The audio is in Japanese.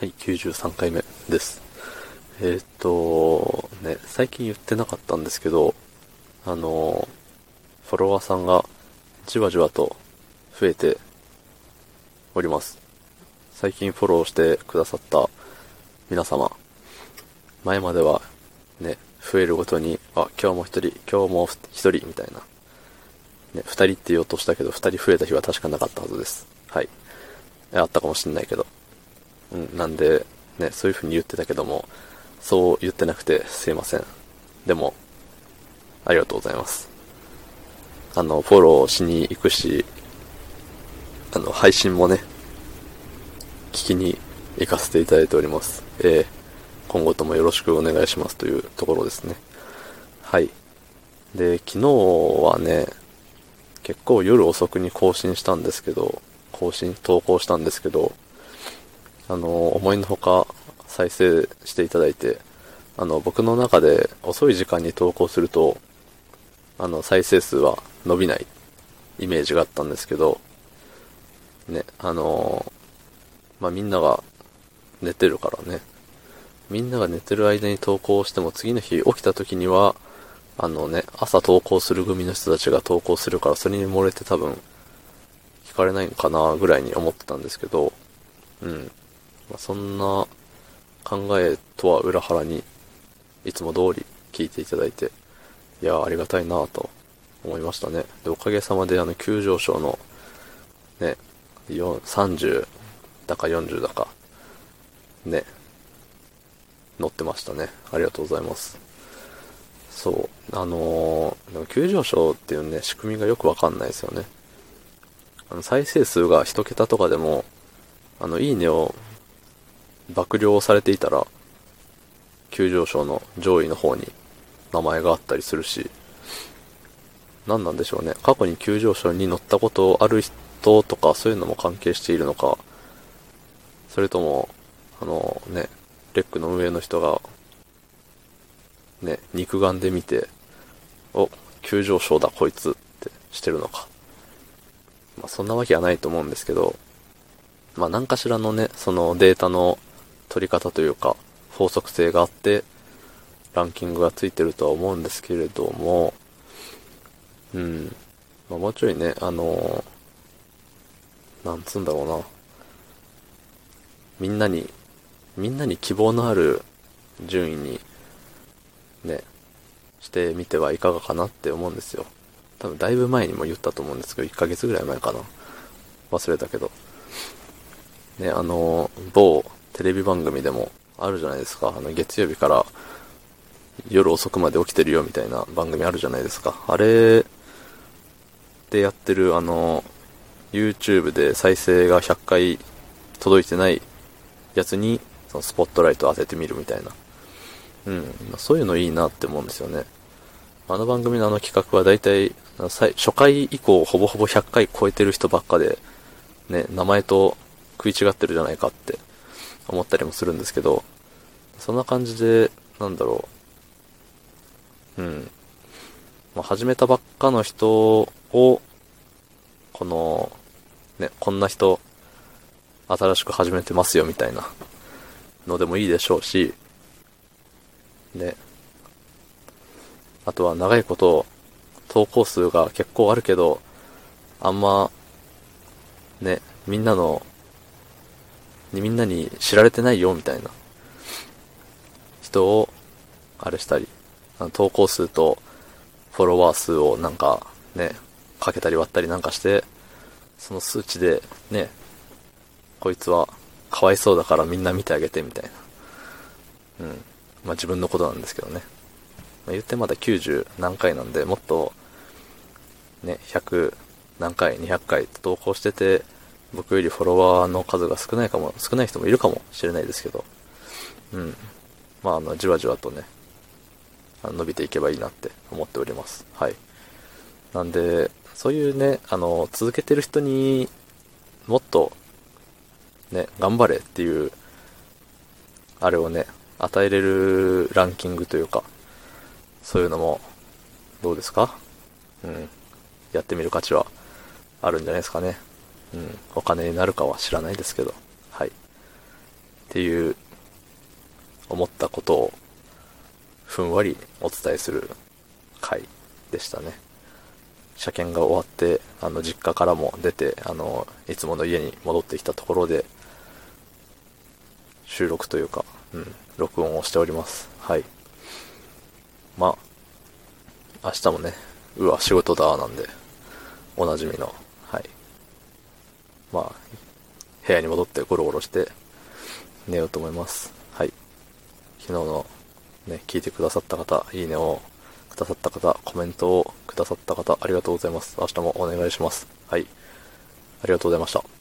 はい、93回目です。えーっと、ね、最近言ってなかったんですけど、あの、フォロワーさんがじわじわと増えております。最近フォローしてくださった皆様、前まではね、増えるごとに、あ、今日も一人、今日も一人、みたいな。ね、二人って言おうとしたけど、二人増えた日は確かなかったはずです。はい。あったかもしんないけど。なんで、ね、そういう風に言ってたけども、そう言ってなくてすいません。でも、ありがとうございます。あの、フォローしに行くし、あの、配信もね、聞きに行かせていただいております。えー、今後ともよろしくお願いしますというところですね。はい。で、昨日はね、結構夜遅くに更新したんですけど、更新、投稿したんですけど、あの、思いのほか再生していただいて、あの、僕の中で遅い時間に投稿すると、あの、再生数は伸びないイメージがあったんですけど、ね、あの、まあ、みんなが寝てるからね、みんなが寝てる間に投稿しても次の日起きた時には、あのね、朝投稿する組の人たちが投稿するから、それに漏れて多分、聞かれないのかなぐらいに思ってたんですけど、うん。まあ、そんな考えとは裏腹に、いつも通り聞いていただいて、いや、ありがたいなと思いましたね。で、おかげさまであの、急上昇の、ね、30だか40だか、ね、乗ってましたね。ありがとうございます。そう。あのー、でも急上昇っていうね、仕組みがよくわかんないですよね。あの、再生数が一桁とかでも、あの、いいねを爆量されていたら、急上昇の上位の方に名前があったりするし、何なんでしょうね。過去に急上昇に乗ったことある人とか、そういうのも関係しているのか、それとも、あのね、レックの運営の人が、ね、肉眼で見て、お、急上昇だこいつってしてるのか。まあそんなわけはないと思うんですけど、まあ何かしらのね、そのデータの取り方というか、法則性があって、ランキングがついてるとは思うんですけれども、うん。まあもうちょいね、あのなんつうんだろうな。みんなに、みんなに希望のある順位に、ね、してみてはいかがかなって思うんですよ。多分だいぶ前にも言ったと思うんですけど、1ヶ月ぐらい前かな。忘れたけど。ね、あの、某テレビ番組でもあるじゃないですか。あの、月曜日から夜遅くまで起きてるよみたいな番組あるじゃないですか。あれでやってる、あの、YouTube で再生が100回届いてないやつに、そのスポットライト当ててみるみたいな。うん。そういうのいいなって思うんですよね。あの番組のあの企画は大体、初回以降ほぼほぼ100回超えてる人ばっかで、ね、名前と食い違ってるじゃないかって思ったりもするんですけど、そんな感じで、なんだろう。うん。まあ、始めたばっかの人を、この、ね、こんな人、新しく始めてますよみたいなのでもいいでしょうし、ね。あとは長いこと、投稿数が結構あるけど、あんま、ね、みんなの、みんなに知られてないよみたいな人を、あれしたり、投稿数とフォロワー数をなんかね、かけたり割ったりなんかして、その数値でね、こいつはかわいそうだからみんな見てあげてみたいな。うん。まあ自分のことなんですけどね。まあ、言ってまだ90何回なんで、もっと、ね、100何回、200回投稿してて、僕よりフォロワーの数が少ないかも、少ない人もいるかもしれないですけど、うん。まあ、あの、じわじわとね、伸びていけばいいなって思っております。はい。なんで、そういうね、あの、続けてる人にもっと、ね、頑張れっていう、あれをね、与えれるランキングというか、そういうのも、どうですか？うん。やってみる価値はあるんじゃないですかね。うん。お金になるかは知らないですけど。はい。っていう思ったことをふんわりお伝えする回でしたね。車検が終わって、あの、実家からも出て、あの、いつもの家に戻ってきたところで、収録というか、うん、録音をしております。はい。まあ、明日もね、うわ、仕事だ、なんで、おなじみの、まあ、部屋に戻ってゴロゴロして寝ようと思います。はい。昨日のね、聞いてくださった方、いいねをくださった方、コメントをくださった方、ありがとうございます。明日もお願いします。はい。ありがとうございました。